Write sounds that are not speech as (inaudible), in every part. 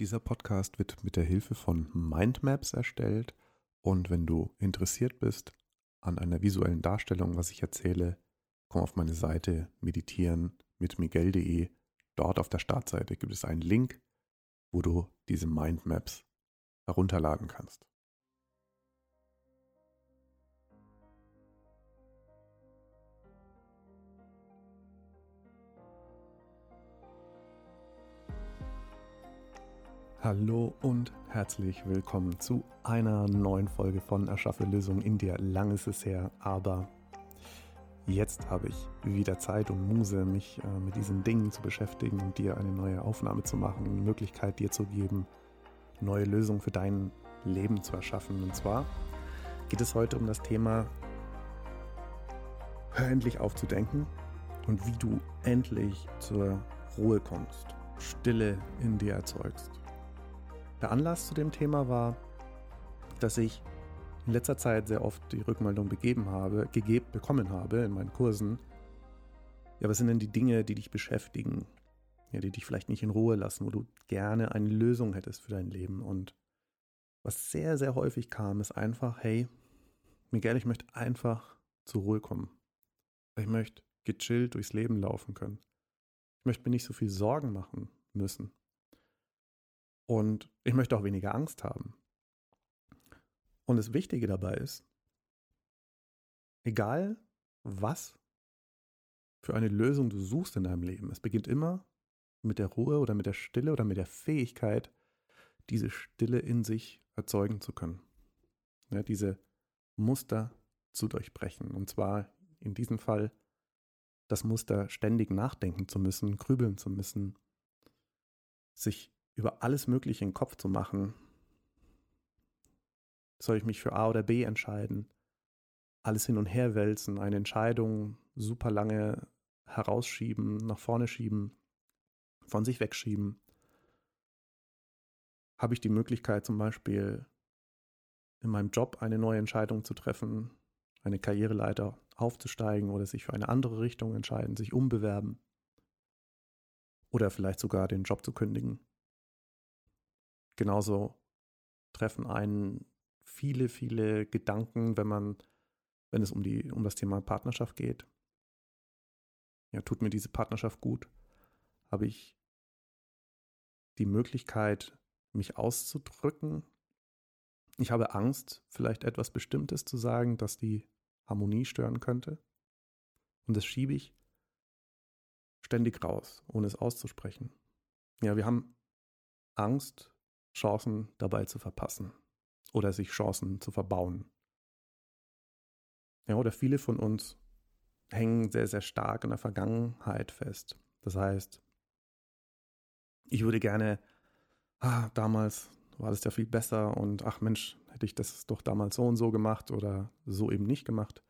Dieser Podcast wird mit der Hilfe von Mindmaps erstellt und wenn du interessiert bist an einer visuellen Darstellung, was ich erzähle, komm auf meine Seite meditieren mit miguel.de. Dort auf der Startseite gibt es einen Link, wo du diese Mindmaps herunterladen kannst. Hallo und herzlich willkommen zu einer neuen Folge von Erschaffe Lösungen in dir. Lang ist es her, aber jetzt habe ich wieder Zeit und Muse, mich äh, mit diesen Dingen zu beschäftigen und dir eine neue Aufnahme zu machen, eine Möglichkeit dir zu geben, neue Lösungen für dein Leben zu erschaffen. Und zwar geht es heute um das Thema, hör endlich auf zu denken und wie du endlich zur Ruhe kommst, Stille in dir erzeugst. Der Anlass zu dem Thema war, dass ich in letzter Zeit sehr oft die Rückmeldung begeben habe, gegeben bekommen habe in meinen Kursen. Ja, was sind denn die Dinge, die dich beschäftigen? Ja, die dich vielleicht nicht in Ruhe lassen, wo du gerne eine Lösung hättest für dein Leben. Und was sehr, sehr häufig kam, ist einfach, hey, Miguel, ich möchte einfach zur Ruhe kommen. Ich möchte gechillt durchs Leben laufen können. Ich möchte mir nicht so viel Sorgen machen müssen. Und ich möchte auch weniger Angst haben. Und das Wichtige dabei ist, egal was für eine Lösung du suchst in deinem Leben, es beginnt immer mit der Ruhe oder mit der Stille oder mit der Fähigkeit, diese Stille in sich erzeugen zu können. Ja, diese Muster zu durchbrechen. Und zwar in diesem Fall das Muster ständig nachdenken zu müssen, grübeln zu müssen, sich über alles Mögliche in den Kopf zu machen. Soll ich mich für A oder B entscheiden? Alles hin und her wälzen, eine Entscheidung super lange herausschieben, nach vorne schieben, von sich wegschieben. Habe ich die Möglichkeit zum Beispiel in meinem Job eine neue Entscheidung zu treffen, eine Karriereleiter aufzusteigen oder sich für eine andere Richtung entscheiden, sich umbewerben oder vielleicht sogar den Job zu kündigen genauso treffen einen viele, viele Gedanken, wenn man, wenn es um die, um das Thema Partnerschaft geht. Ja, tut mir diese Partnerschaft gut? Habe ich die Möglichkeit, mich auszudrücken? Ich habe Angst, vielleicht etwas Bestimmtes zu sagen, das die Harmonie stören könnte. Und das schiebe ich ständig raus, ohne es auszusprechen. Ja, wir haben Angst Chancen dabei zu verpassen oder sich Chancen zu verbauen. Ja, oder viele von uns hängen sehr, sehr stark in der Vergangenheit fest. Das heißt, ich würde gerne, ah, damals war das ja viel besser und ach Mensch, hätte ich das doch damals so und so gemacht oder so eben nicht gemacht.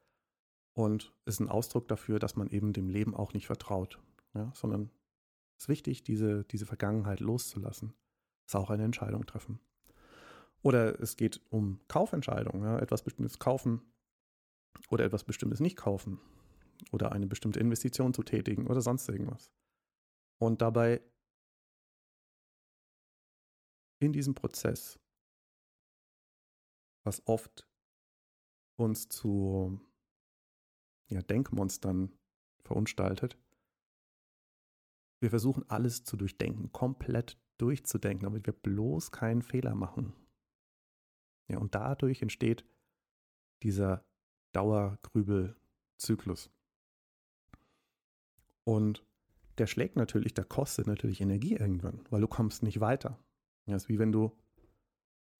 Und ist ein Ausdruck dafür, dass man eben dem Leben auch nicht vertraut, ja, sondern es ist wichtig, diese, diese Vergangenheit loszulassen ist auch eine Entscheidung treffen. Oder es geht um Kaufentscheidungen, ja, etwas Bestimmtes kaufen oder etwas Bestimmtes nicht kaufen oder eine bestimmte Investition zu tätigen oder sonst irgendwas. Und dabei in diesem Prozess, was oft uns zu ja, Denkmonstern verunstaltet, wir versuchen alles zu durchdenken, komplett durchzudenken, damit wir bloß keinen Fehler machen. Ja, und dadurch entsteht dieser Dauergrübelzyklus. Und der schlägt natürlich, der kostet natürlich Energie irgendwann, weil du kommst nicht weiter. Ja, ist wie wenn du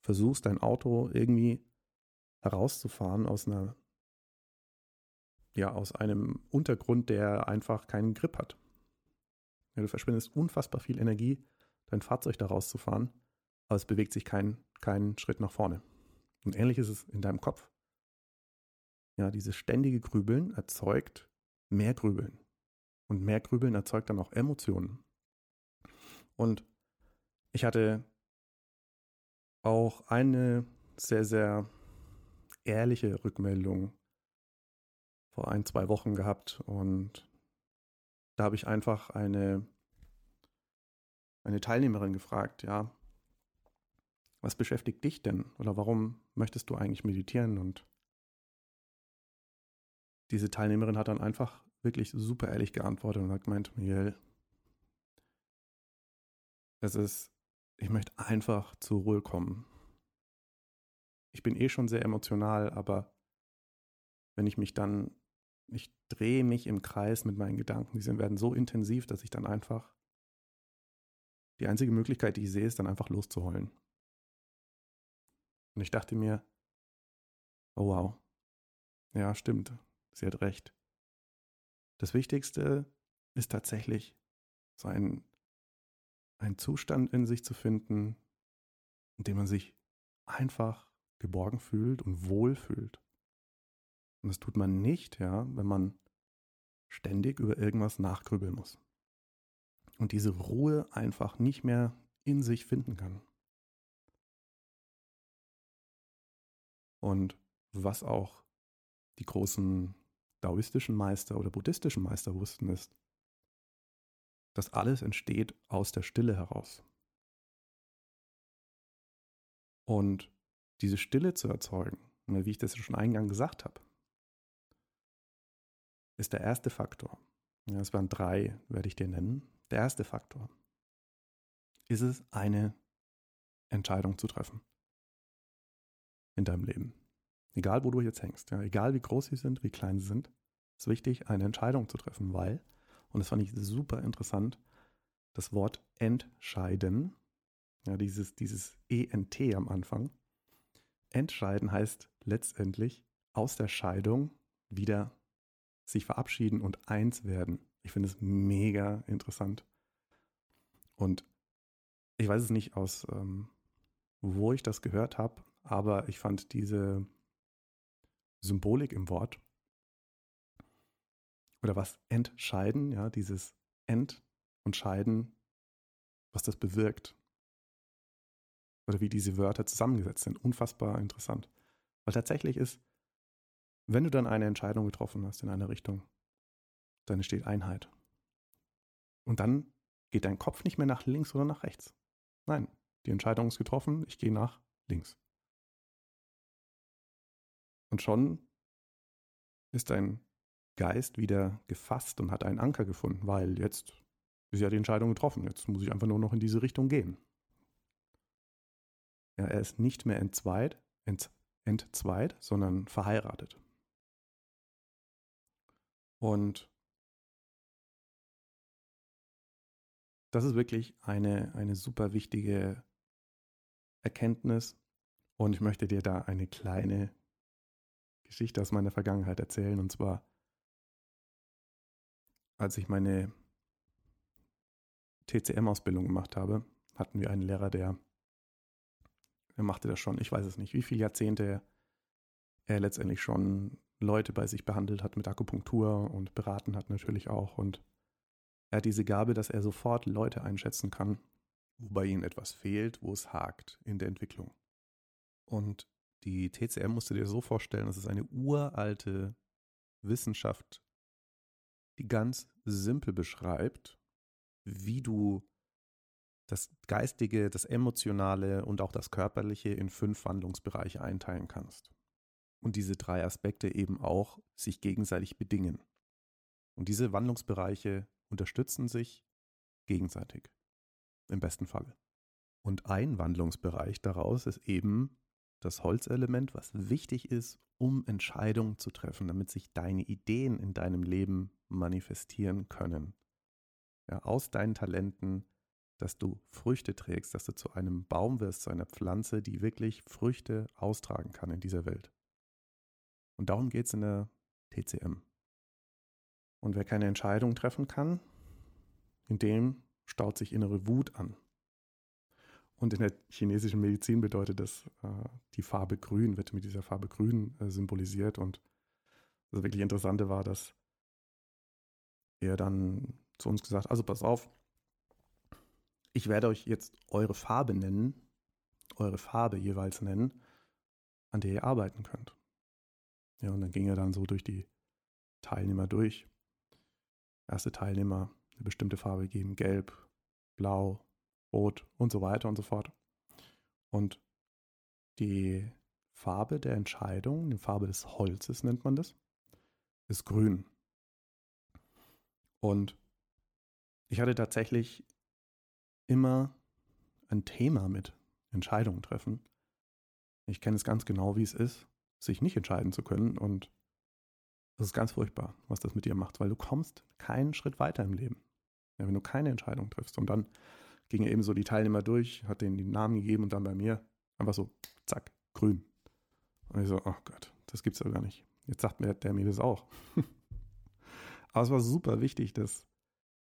versuchst, dein Auto irgendwie herauszufahren aus einer, ja, aus einem Untergrund, der einfach keinen Grip hat. Ja, du verschwendest unfassbar viel Energie, dein Fahrzeug da rauszufahren, aber es bewegt sich keinen kein Schritt nach vorne. Und ähnlich ist es in deinem Kopf. Ja, dieses ständige Grübeln erzeugt mehr Grübeln. Und mehr Grübeln erzeugt dann auch Emotionen. Und ich hatte auch eine sehr, sehr ehrliche Rückmeldung vor ein, zwei Wochen gehabt. Und da habe ich einfach eine eine Teilnehmerin gefragt, ja, was beschäftigt dich denn? Oder warum möchtest du eigentlich meditieren? Und diese Teilnehmerin hat dann einfach wirklich super ehrlich geantwortet und hat gemeint, Miguel, es ist, ich möchte einfach zur Ruhe kommen. Ich bin eh schon sehr emotional, aber wenn ich mich dann, ich drehe mich im Kreis mit meinen Gedanken, die werden so intensiv, dass ich dann einfach, die einzige Möglichkeit, die ich sehe, ist dann einfach loszuheulen. Und ich dachte mir, oh wow, ja, stimmt, sie hat recht. Das Wichtigste ist tatsächlich so ein, ein Zustand in sich zu finden, in dem man sich einfach geborgen fühlt und wohl fühlt. Und das tut man nicht, ja, wenn man ständig über irgendwas nachgrübeln muss. Und diese Ruhe einfach nicht mehr in sich finden kann. Und was auch die großen daoistischen Meister oder buddhistischen Meister wussten, ist, dass alles entsteht aus der Stille heraus. Und diese Stille zu erzeugen, wie ich das schon eingangs gesagt habe, ist der erste Faktor. Ja, es waren drei, werde ich dir nennen. Der erste Faktor ist es, eine Entscheidung zu treffen in deinem Leben. Egal, wo du jetzt hängst, ja, egal wie groß sie sind, wie klein sie sind, ist wichtig, eine Entscheidung zu treffen, weil, und das fand ich super interessant, das Wort entscheiden, ja, dieses, dieses ENT am Anfang, entscheiden heißt letztendlich aus der Scheidung wieder sich verabschieden und eins werden. Ich finde es mega interessant. Und ich weiß es nicht aus, ähm, wo ich das gehört habe, aber ich fand diese Symbolik im Wort oder was entscheiden, ja, dieses Ent und Scheiden, was das bewirkt. Oder wie diese Wörter zusammengesetzt sind. Unfassbar interessant. Weil tatsächlich ist, wenn du dann eine Entscheidung getroffen hast in eine Richtung, dann entsteht Einheit. Und dann geht dein Kopf nicht mehr nach links oder nach rechts. Nein, die Entscheidung ist getroffen, ich gehe nach links. Und schon ist dein Geist wieder gefasst und hat einen Anker gefunden, weil jetzt ist ja die Entscheidung getroffen. Jetzt muss ich einfach nur noch in diese Richtung gehen. Ja, er ist nicht mehr entzweit, ent, entzweit, sondern verheiratet. Und das ist wirklich eine, eine super wichtige Erkenntnis. Und ich möchte dir da eine kleine Geschichte aus meiner Vergangenheit erzählen. Und zwar, als ich meine TCM-Ausbildung gemacht habe, hatten wir einen Lehrer, der, der machte das schon, ich weiß es nicht, wie viele Jahrzehnte er letztendlich schon Leute bei sich behandelt hat mit Akupunktur und beraten hat natürlich auch. Und er hat diese Gabe, dass er sofort Leute einschätzen kann, wo bei ihnen etwas fehlt, wo es hakt in der Entwicklung. Und die TCM musst du dir so vorstellen, das ist eine uralte Wissenschaft, die ganz simpel beschreibt, wie du das Geistige, das Emotionale und auch das Körperliche in fünf Wandlungsbereiche einteilen kannst. Und diese drei Aspekte eben auch sich gegenseitig bedingen. Und diese Wandlungsbereiche unterstützen sich gegenseitig. Im besten Falle. Und ein Wandlungsbereich daraus ist eben das Holzelement, was wichtig ist, um Entscheidungen zu treffen, damit sich deine Ideen in deinem Leben manifestieren können. Ja, aus deinen Talenten, dass du Früchte trägst, dass du zu einem Baum wirst, zu einer Pflanze, die wirklich Früchte austragen kann in dieser Welt. Und darum geht es in der TCM. Und wer keine Entscheidung treffen kann, in dem staut sich innere Wut an. Und in der chinesischen Medizin bedeutet das, äh, die Farbe Grün wird mit dieser Farbe Grün äh, symbolisiert. Und das wirklich Interessante war, dass er dann zu uns gesagt, also pass auf, ich werde euch jetzt eure Farbe nennen, eure Farbe jeweils nennen, an der ihr arbeiten könnt. Ja, und dann ging er dann so durch die Teilnehmer durch. Erste Teilnehmer eine bestimmte Farbe geben, gelb, blau, rot und so weiter und so fort. Und die Farbe der Entscheidung, die Farbe des Holzes nennt man das, ist grün. Und ich hatte tatsächlich immer ein Thema mit Entscheidungen treffen. Ich kenne es ganz genau, wie es ist, sich nicht entscheiden zu können. Und das ist ganz furchtbar, was das mit dir macht, weil du kommst keinen Schritt weiter im Leben. Ja, wenn du keine Entscheidung triffst. Und dann gingen eben so die Teilnehmer durch, hat denen die Namen gegeben und dann bei mir einfach so, zack, grün. Und ich so, oh Gott, das gibt's ja gar nicht. Jetzt sagt mir der mir das auch. (laughs) Aber es war super wichtig, das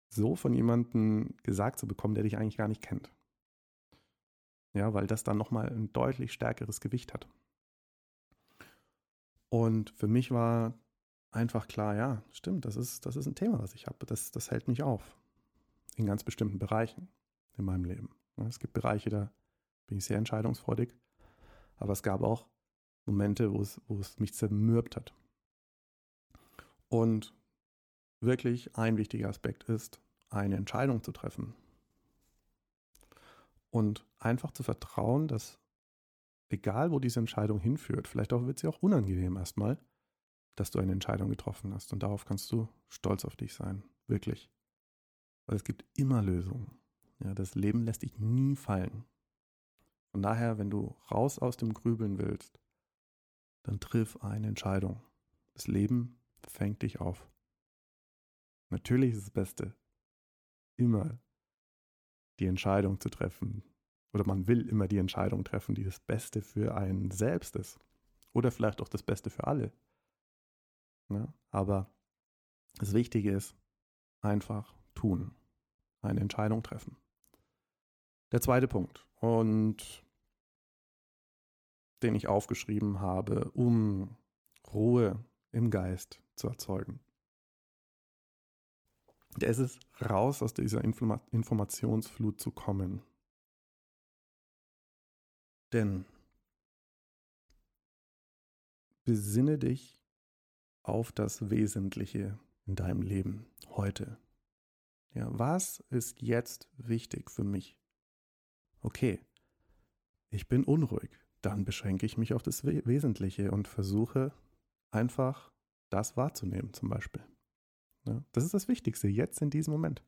so von jemandem gesagt zu bekommen, der dich eigentlich gar nicht kennt. Ja, weil das dann nochmal ein deutlich stärkeres Gewicht hat. Und für mich war einfach klar, ja, stimmt, das ist, das ist ein Thema, was ich habe. Das, das hält mich auf. In ganz bestimmten Bereichen in meinem Leben. Es gibt Bereiche, da bin ich sehr entscheidungsfreudig. Aber es gab auch Momente, wo es, wo es mich zermürbt hat. Und wirklich ein wichtiger Aspekt ist, eine Entscheidung zu treffen. Und einfach zu vertrauen, dass egal wo diese Entscheidung hinführt, vielleicht auch wird sie auch unangenehm erstmal, dass du eine Entscheidung getroffen hast. Und darauf kannst du stolz auf dich sein. Wirklich. Weil es gibt immer Lösungen. Ja, das Leben lässt dich nie fallen. Von daher, wenn du raus aus dem Grübeln willst, dann triff eine Entscheidung. Das Leben fängt dich auf. Natürlich ist das Beste, immer die Entscheidung zu treffen. Oder man will immer die Entscheidung treffen, die das Beste für einen selbst ist. Oder vielleicht auch das Beste für alle. Ja, aber das Wichtige ist, einfach tun. Eine Entscheidung treffen. Der zweite Punkt, und den ich aufgeschrieben habe, um Ruhe im Geist zu erzeugen. Der ist es, raus aus dieser Informa Informationsflut zu kommen. Denn besinne dich auf das Wesentliche in deinem Leben heute. Ja, was ist jetzt wichtig für mich? Okay, ich bin unruhig. Dann beschränke ich mich auf das Wesentliche und versuche einfach das wahrzunehmen, zum Beispiel. Ja, das ist das Wichtigste, jetzt in diesem Moment.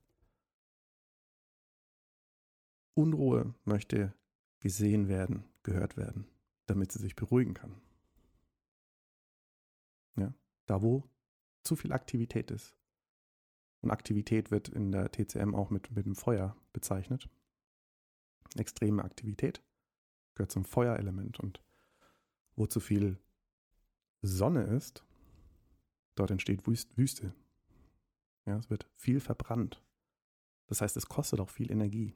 Unruhe möchte gesehen werden, gehört werden, damit sie sich beruhigen kann. Ja, da wo zu viel Aktivität ist. Und Aktivität wird in der TCM auch mit, mit dem Feuer bezeichnet. Extreme Aktivität gehört zum Feuerelement. Und wo zu viel Sonne ist, dort entsteht Wüste. Ja, es wird viel verbrannt. Das heißt, es kostet auch viel Energie.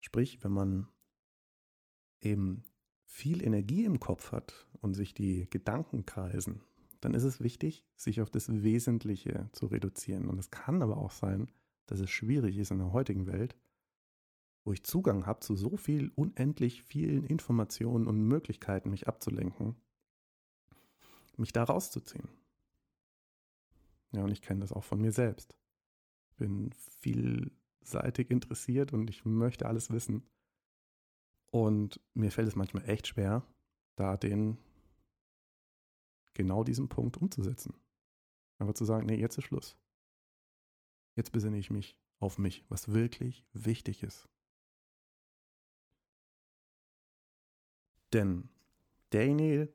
Sprich, wenn man eben viel Energie im Kopf hat und sich die Gedanken kreisen, dann ist es wichtig, sich auf das Wesentliche zu reduzieren. Und es kann aber auch sein, dass es schwierig ist in der heutigen Welt, wo ich Zugang habe zu so viel unendlich vielen Informationen und Möglichkeiten, mich abzulenken, mich da rauszuziehen. Ja, und ich kenne das auch von mir selbst. Bin vielseitig interessiert und ich möchte alles wissen. Und mir fällt es manchmal echt schwer, da den genau diesen Punkt umzusetzen. Aber zu sagen, nee, jetzt ist Schluss. Jetzt besinne ich mich auf mich, was wirklich wichtig ist. Denn derjenige,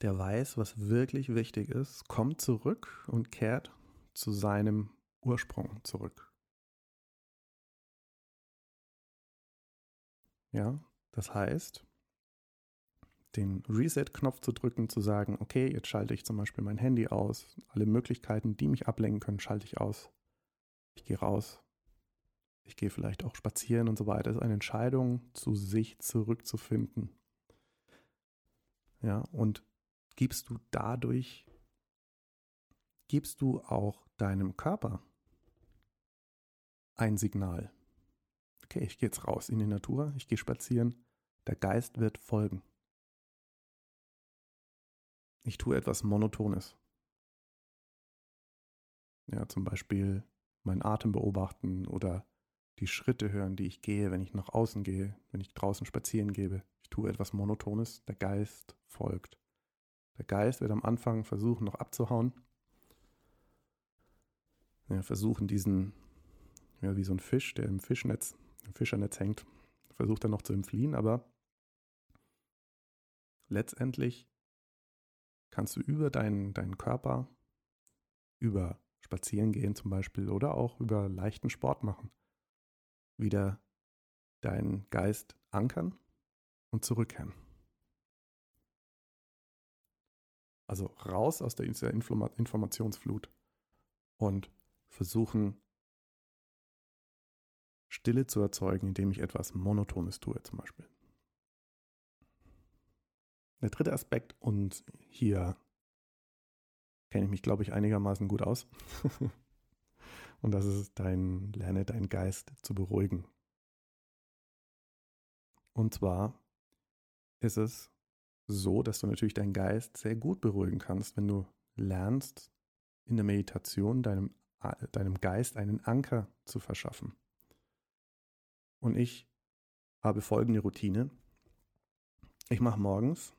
der weiß, was wirklich wichtig ist, kommt zurück und kehrt zu seinem Ursprung zurück. Ja, das heißt, den Reset-Knopf zu drücken, zu sagen, okay, jetzt schalte ich zum Beispiel mein Handy aus, alle Möglichkeiten, die mich ablenken können, schalte ich aus. Ich gehe raus. Ich gehe vielleicht auch spazieren und so weiter. Das ist eine Entscheidung, zu sich zurückzufinden. Ja, und gibst du dadurch, gibst du auch deinem Körper ein Signal. Okay, ich gehe jetzt raus in die Natur, ich gehe spazieren, der Geist wird folgen. Ich tue etwas Monotones. Ja, zum Beispiel meinen Atem beobachten oder die Schritte hören, die ich gehe, wenn ich nach außen gehe, wenn ich draußen spazieren gebe. Ich tue etwas Monotones, der Geist folgt. Der Geist wird am Anfang versuchen, noch abzuhauen. Ja, versuchen diesen, ja, wie so ein Fisch, der im Fischnetz, Fischernetz hängt, versucht er noch zu entfliehen, aber letztendlich kannst du über deinen, deinen Körper, über Spazierengehen zum Beispiel oder auch über leichten Sport machen, wieder deinen Geist ankern und zurückkehren. Also raus aus der Informationsflut und versuchen, Stille zu erzeugen, indem ich etwas Monotones tue zum Beispiel. Der dritte Aspekt, und hier kenne ich mich, glaube ich, einigermaßen gut aus. (laughs) und das ist dein, lerne deinen Geist zu beruhigen. Und zwar ist es so, dass du natürlich deinen Geist sehr gut beruhigen kannst, wenn du lernst, in der Meditation deinem, deinem Geist einen Anker zu verschaffen. Und ich habe folgende Routine. Ich mache morgens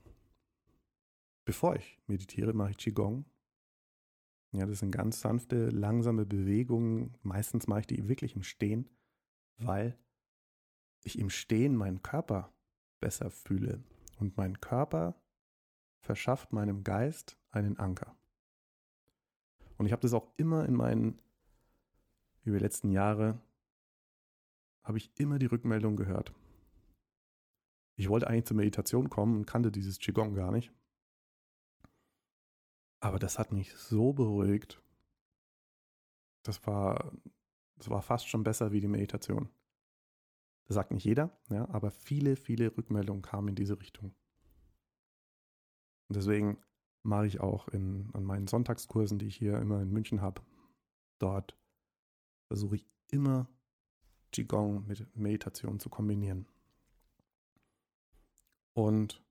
Bevor ich meditiere, mache ich Qigong. Ja, das sind ganz sanfte, langsame Bewegungen. Meistens mache ich die wirklich im Stehen, weil ich im Stehen meinen Körper besser fühle. Und mein Körper verschafft meinem Geist einen Anker. Und ich habe das auch immer in meinen, über die letzten Jahre, habe ich immer die Rückmeldung gehört. Ich wollte eigentlich zur Meditation kommen und kannte dieses Qigong gar nicht. Aber das hat mich so beruhigt. Das war, das war fast schon besser wie die Meditation. Das sagt nicht jeder, ja, aber viele, viele Rückmeldungen kamen in diese Richtung. Und deswegen mache ich auch in, an meinen Sonntagskursen, die ich hier immer in München habe, dort versuche ich immer Qigong mit Meditation zu kombinieren. Und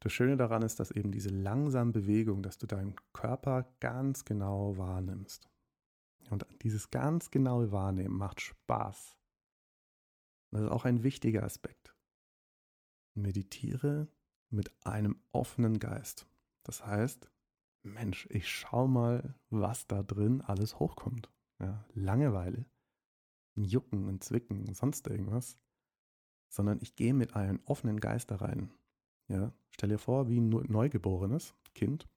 das Schöne daran ist, dass eben diese langsame Bewegung, dass du deinen Körper ganz genau wahrnimmst. Und dieses ganz genaue Wahrnehmen macht Spaß. Das ist auch ein wichtiger Aspekt. Meditiere mit einem offenen Geist. Das heißt, Mensch, ich schau mal, was da drin alles hochkommt. Ja, Langeweile, Jucken, ein Zwicken, sonst irgendwas. Sondern ich gehe mit einem offenen Geist da rein ja, stell dir vor, wie ein neugeborenes Kind,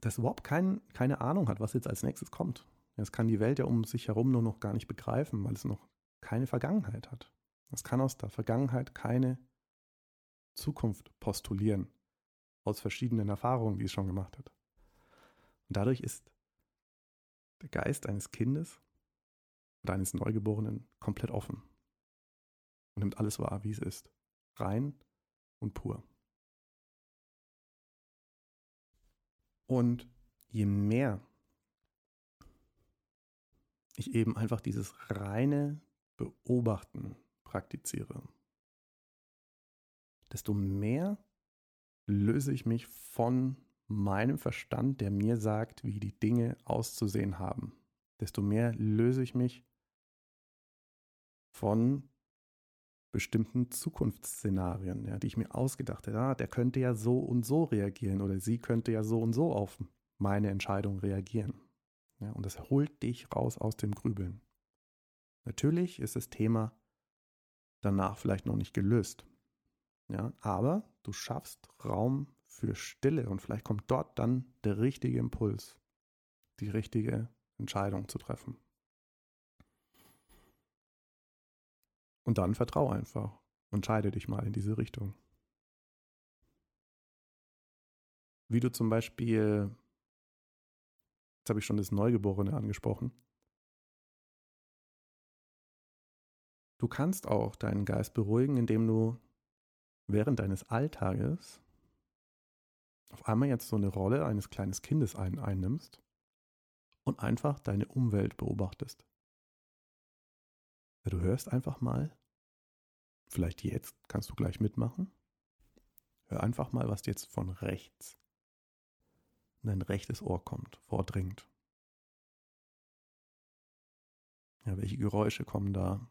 das überhaupt kein, keine Ahnung hat, was jetzt als nächstes kommt. Es kann die Welt ja um sich herum nur noch gar nicht begreifen, weil es noch keine Vergangenheit hat. Es kann aus der Vergangenheit keine Zukunft postulieren, aus verschiedenen Erfahrungen, die es schon gemacht hat. Und dadurch ist der Geist eines Kindes oder eines Neugeborenen komplett offen und nimmt alles wahr, wie es ist. Rein und pur. Und je mehr ich eben einfach dieses reine Beobachten praktiziere, desto mehr löse ich mich von meinem Verstand, der mir sagt, wie die Dinge auszusehen haben. Desto mehr löse ich mich von bestimmten Zukunftsszenarien, ja, die ich mir ausgedacht hätte. Ah, der könnte ja so und so reagieren oder sie könnte ja so und so auf meine Entscheidung reagieren. Ja, und das holt dich raus aus dem Grübeln. Natürlich ist das Thema danach vielleicht noch nicht gelöst. Ja, aber du schaffst Raum für Stille und vielleicht kommt dort dann der richtige Impuls, die richtige Entscheidung zu treffen. Und dann vertrau einfach. Entscheide dich mal in diese Richtung. Wie du zum Beispiel, jetzt habe ich schon das Neugeborene angesprochen, du kannst auch deinen Geist beruhigen, indem du während deines Alltages auf einmal jetzt so eine Rolle eines kleinen Kindes ein, einnimmst und einfach deine Umwelt beobachtest. Du hörst einfach mal, vielleicht jetzt kannst du gleich mitmachen. Hör einfach mal, was jetzt von rechts in dein rechtes Ohr kommt, vordringt. Ja, welche Geräusche kommen da?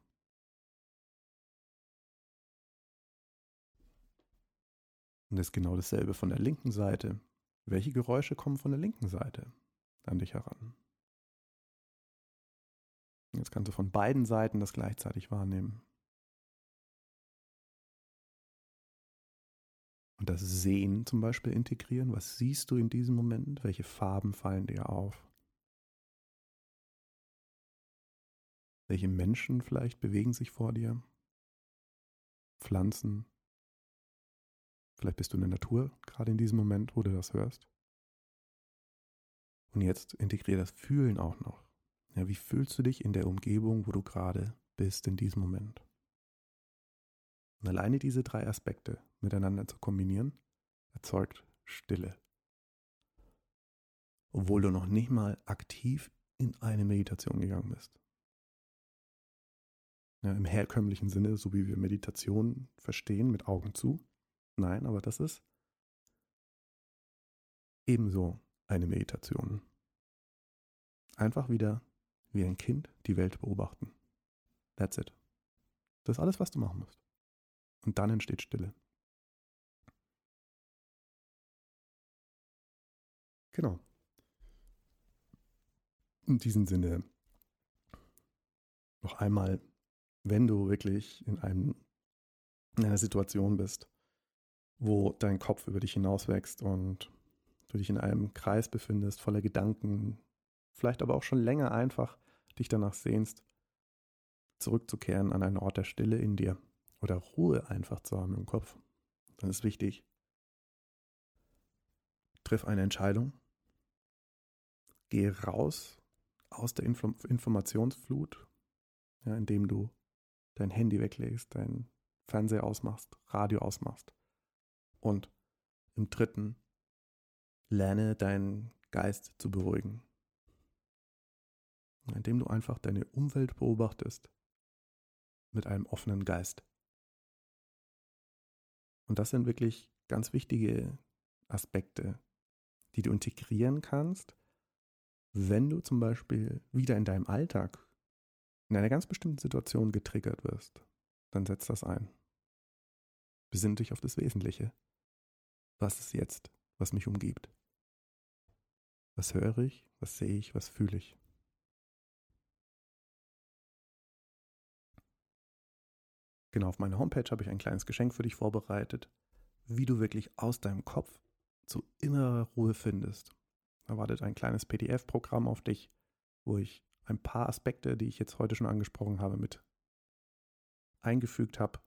Und das ist genau dasselbe von der linken Seite. Welche Geräusche kommen von der linken Seite an dich heran? Jetzt kannst du von beiden Seiten das gleichzeitig wahrnehmen. Und das Sehen zum Beispiel integrieren. Was siehst du in diesem Moment? Welche Farben fallen dir auf? Welche Menschen vielleicht bewegen sich vor dir? Pflanzen? Vielleicht bist du in der Natur gerade in diesem Moment, wo du das hörst. Und jetzt integriere das Fühlen auch noch. Ja, wie fühlst du dich in der Umgebung, wo du gerade bist in diesem Moment? Und alleine diese drei Aspekte miteinander zu kombinieren, erzeugt Stille. Obwohl du noch nicht mal aktiv in eine Meditation gegangen bist. Ja, Im herkömmlichen Sinne, so wie wir Meditation verstehen, mit Augen zu. Nein, aber das ist ebenso eine Meditation. Einfach wieder wie ein Kind die Welt beobachten. That's it. Das ist alles, was du machen musst. Und dann entsteht Stille. Genau. In diesem Sinne noch einmal, wenn du wirklich in, einem, in einer Situation bist, wo dein Kopf über dich hinauswächst und du dich in einem Kreis befindest, voller Gedanken, vielleicht aber auch schon länger einfach dich danach sehnst, zurückzukehren an einen Ort der Stille in dir oder Ruhe einfach zu haben im Kopf, dann ist wichtig, triff eine Entscheidung, gehe raus aus der Info Informationsflut, ja, indem du dein Handy weglegst, dein Fernseher ausmachst, Radio ausmachst. Und im dritten, lerne deinen Geist zu beruhigen indem du einfach deine Umwelt beobachtest mit einem offenen Geist. Und das sind wirklich ganz wichtige Aspekte, die du integrieren kannst, wenn du zum Beispiel wieder in deinem Alltag in einer ganz bestimmten Situation getriggert wirst. Dann setz das ein. Besinn dich auf das Wesentliche. Was ist jetzt, was mich umgibt? Was höre ich? Was sehe ich? Was fühle ich? Genau, auf meiner Homepage habe ich ein kleines Geschenk für dich vorbereitet, wie du wirklich aus deinem Kopf zu innerer Ruhe findest. Da wartet ein kleines PDF-Programm auf dich, wo ich ein paar Aspekte, die ich jetzt heute schon angesprochen habe, mit eingefügt habe.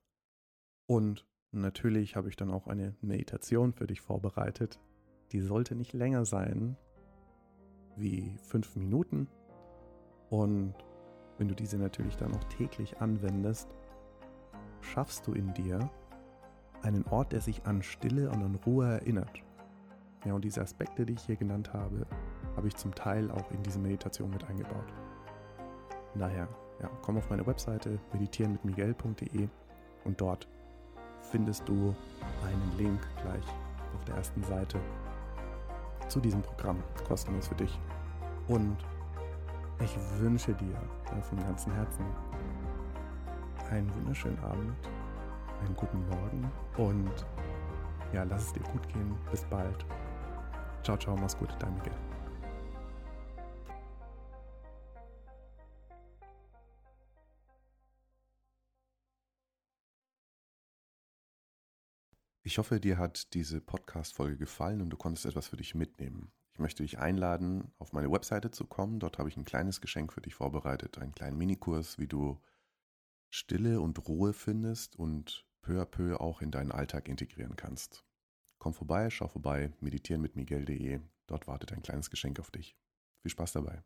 Und natürlich habe ich dann auch eine Meditation für dich vorbereitet. Die sollte nicht länger sein wie fünf Minuten. Und wenn du diese natürlich dann auch täglich anwendest, schaffst du in dir einen Ort, der sich an Stille und an Ruhe erinnert. Ja, und diese Aspekte, die ich hier genannt habe, habe ich zum Teil auch in diese Meditation mit eingebaut. Daher, ja, komm auf meine Webseite meditierenmitmiguel.de und dort findest du einen Link gleich auf der ersten Seite zu diesem Programm, kostenlos für dich. Und ich wünsche dir von ganzem Herzen, einen wunderschönen Abend, einen guten Morgen und ja, lass es dir gut gehen. Bis bald. Ciao, ciao, mach's gut, dein Miguel. Ich hoffe, dir hat diese Podcast-Folge gefallen und du konntest etwas für dich mitnehmen. Ich möchte dich einladen, auf meine Webseite zu kommen. Dort habe ich ein kleines Geschenk für dich vorbereitet, einen kleinen Minikurs, wie du Stille und Ruhe findest und peu à peu auch in deinen Alltag integrieren kannst. Komm vorbei, schau vorbei, meditieren mit Miguel.de. Dort wartet ein kleines Geschenk auf dich. Viel Spaß dabei.